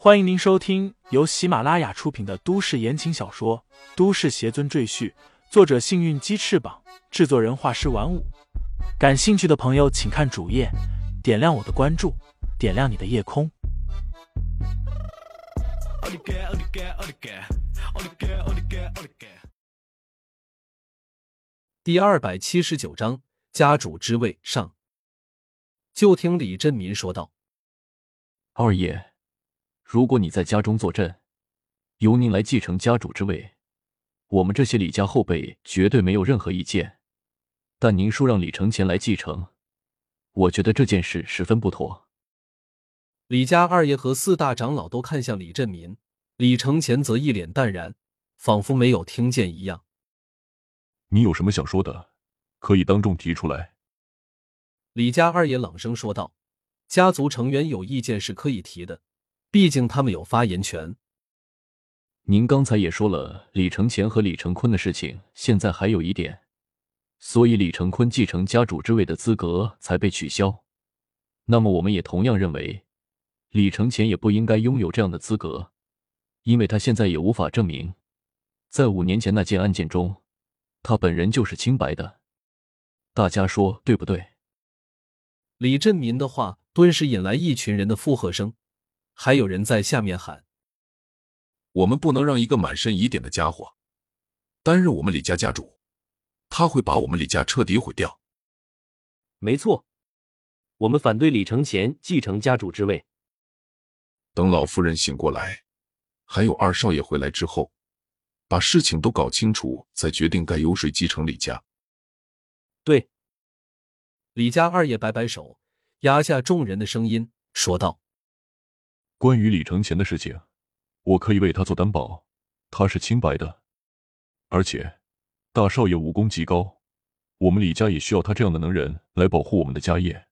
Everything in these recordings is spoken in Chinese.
欢迎您收听由喜马拉雅出品的都市言情小说《都市邪尊赘婿》，作者：幸运鸡翅膀，制作人：画师玩五。感兴趣的朋友，请看主页，点亮我的关注，点亮你的夜空。第二百七十九章，家主之位上。就听李振民说道：“二爷。”如果你在家中坐镇，由您来继承家主之位，我们这些李家后辈绝对没有任何意见。但您说让李承前来继承，我觉得这件事十分不妥。李家二爷和四大长老都看向李振民，李承前则一脸淡然，仿佛没有听见一样。你有什么想说的，可以当众提出来。李家二爷冷声说道：“家族成员有意见是可以提的。”毕竟他们有发言权。您刚才也说了，李承前和李承坤的事情，现在还有疑点，所以李承坤继承家主之位的资格才被取消。那么，我们也同样认为，李承前也不应该拥有这样的资格，因为他现在也无法证明，在五年前那件案件中，他本人就是清白的。大家说对不对？李振民的话顿时引来一群人的附和声。还有人在下面喊：“我们不能让一个满身疑点的家伙担任我们李家家主，他会把我们李家彻底毁掉。”没错，我们反对李承前继承家主之位。等老夫人醒过来，还有二少爷回来之后，把事情都搞清楚，再决定该由谁继承李家。对，李家二爷摆摆手，压下众人的声音，说道。关于李承前的事情，我可以为他做担保，他是清白的。而且，大少爷武功极高，我们李家也需要他这样的能人来保护我们的家业。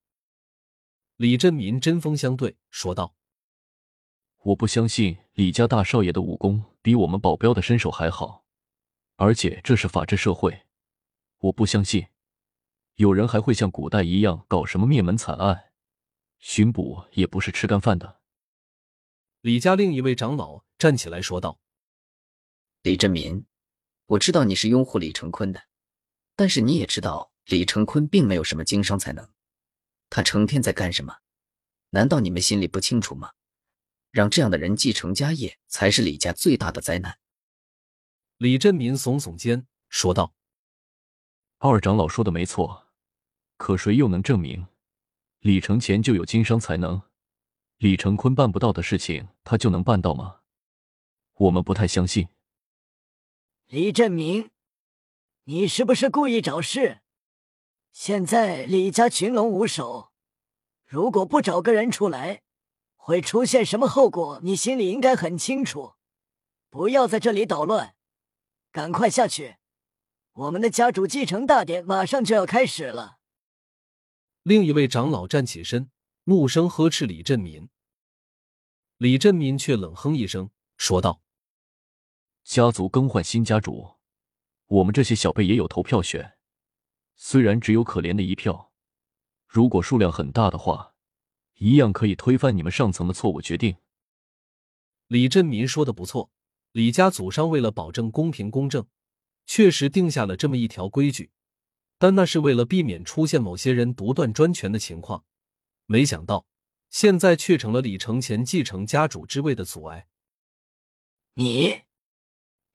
李振民针锋相对说道：“我不相信李家大少爷的武功比我们保镖的身手还好，而且这是法治社会，我不相信有人还会像古代一样搞什么灭门惨案，巡捕也不是吃干饭的。”李家另一位长老站起来说道：“李振民，我知道你是拥护李成坤的，但是你也知道李成坤并没有什么经商才能，他成天在干什么？难道你们心里不清楚吗？让这样的人继承家业，才是李家最大的灾难。”李振民耸耸肩说道：“二长老说的没错，可谁又能证明李承前就有经商才能？”李成坤办不到的事情，他就能办到吗？我们不太相信。李振明，你是不是故意找事？现在李家群龙无首，如果不找个人出来，会出现什么后果？你心里应该很清楚。不要在这里捣乱，赶快下去！我们的家主继承大典马上就要开始了。另一位长老站起身。怒声呵斥李振民，李振民却冷哼一声，说道：“家族更换新家主，我们这些小辈也有投票权，虽然只有可怜的一票，如果数量很大的话，一样可以推翻你们上层的错误决定。”李振民说的不错，李家祖上为了保证公平公正，确实定下了这么一条规矩，但那是为了避免出现某些人独断专权的情况。没想到，现在却成了李承前继承家主之位的阻碍。你，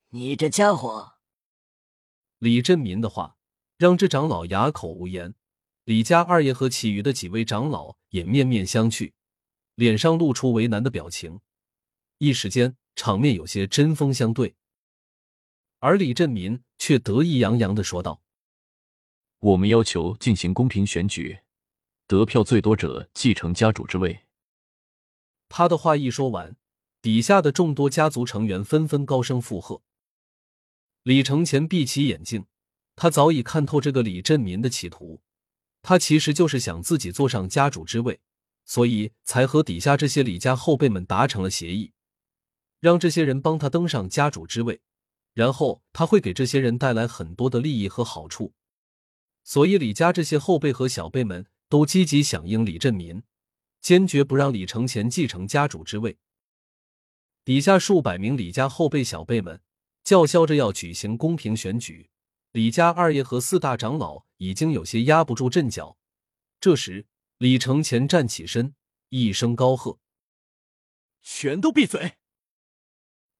你这家伙！李振民的话让这长老哑口无言。李家二爷和其余的几位长老也面面相觑，脸上露出为难的表情。一时间，场面有些针锋相对。而李振民却得意洋洋的说道：“我们要求进行公平选举。”得票最多者继承家主之位。他的话一说完，底下的众多家族成员纷纷高声附和。李承前闭起眼睛，他早已看透这个李振民的企图。他其实就是想自己坐上家主之位，所以才和底下这些李家后辈们达成了协议，让这些人帮他登上家主之位，然后他会给这些人带来很多的利益和好处。所以李家这些后辈和小辈们。都积极响应李振民，坚决不让李承前继承家主之位。底下数百名李家后辈小辈们叫嚣着要举行公平选举。李家二爷和四大长老已经有些压不住阵脚。这时，李承前站起身，一声高喝：“全都闭嘴！”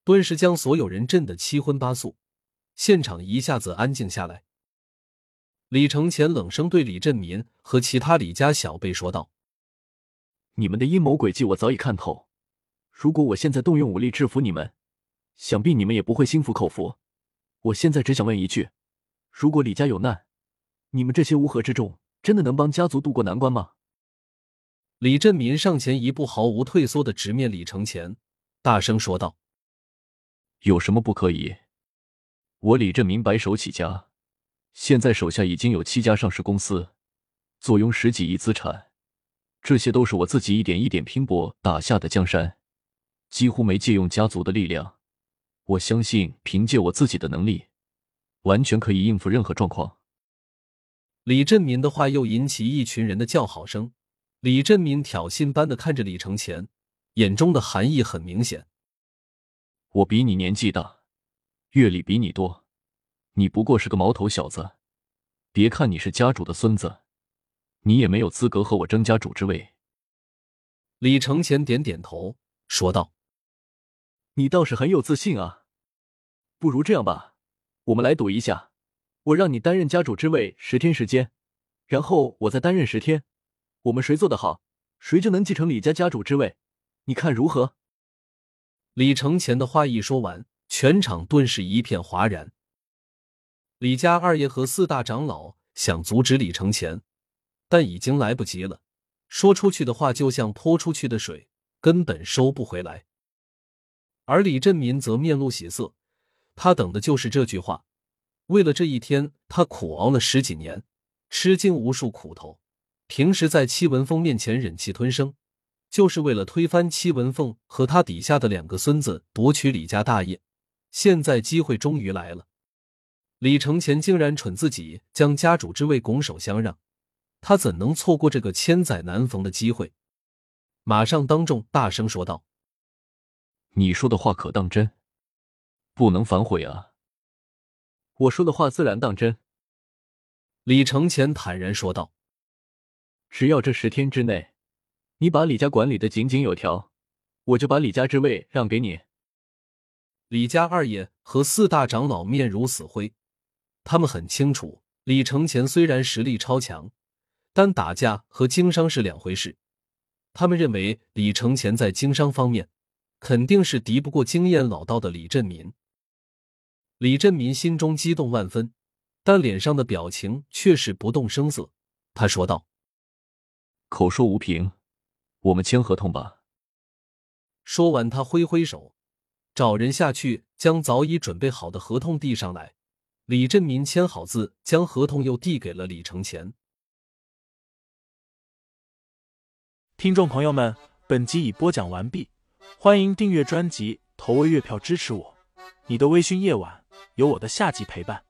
顿时将所有人震得七荤八素，现场一下子安静下来。李承前冷声对李振民和其他李家小辈说道：“你们的阴谋诡计我早已看透。如果我现在动用武力制服你们，想必你们也不会心服口服。我现在只想问一句：如果李家有难，你们这些乌合之众真的能帮家族渡过难关吗？”李振民上前一步，毫无退缩的直面李承前，大声说道：“有什么不可以？我李振民白手起家。”现在手下已经有七家上市公司，坐拥十几亿资产，这些都是我自己一点一点拼搏打下的江山，几乎没借用家族的力量。我相信凭借我自己的能力，完全可以应付任何状况。李振民的话又引起一群人的叫好声。李振民挑衅般的看着李承前，眼中的含义很明显。我比你年纪大，阅历比你多。你不过是个毛头小子，别看你是家主的孙子，你也没有资格和我争家主之位。李承前点点头，说道：“你倒是很有自信啊。不如这样吧，我们来赌一下，我让你担任家主之位十天时间，然后我再担任十天，我们谁做得好，谁就能继承李家家主之位，你看如何？”李承前的话一说完，全场顿时一片哗然。李家二爷和四大长老想阻止李承前，但已经来不及了。说出去的话就像泼出去的水，根本收不回来。而李振民则面露喜色，他等的就是这句话。为了这一天，他苦熬了十几年，吃尽无数苦头。平时在戚文凤面前忍气吞声，就是为了推翻戚文凤和他底下的两个孙子，夺取李家大业。现在机会终于来了。李承前竟然蠢自己将家主之位拱手相让，他怎能错过这个千载难逢的机会？马上当众大声说道：“你说的话可当真？不能反悔啊！”我说的话自然当真。”李承前坦然说道：“只要这十天之内，你把李家管理的井井有条，我就把李家之位让给你。”李家二爷和四大长老面如死灰。他们很清楚，李承前虽然实力超强，但打架和经商是两回事。他们认为李承前在经商方面肯定是敌不过经验老道的李振民。李振民心中激动万分，但脸上的表情却是不动声色。他说道：“口说无凭，我们签合同吧。”说完，他挥挥手，找人下去将早已准备好的合同递上来。李振民签好字，将合同又递给了李承前。听众朋友们，本集已播讲完毕，欢迎订阅专辑，投喂月票支持我。你的微醺夜晚，有我的下集陪伴。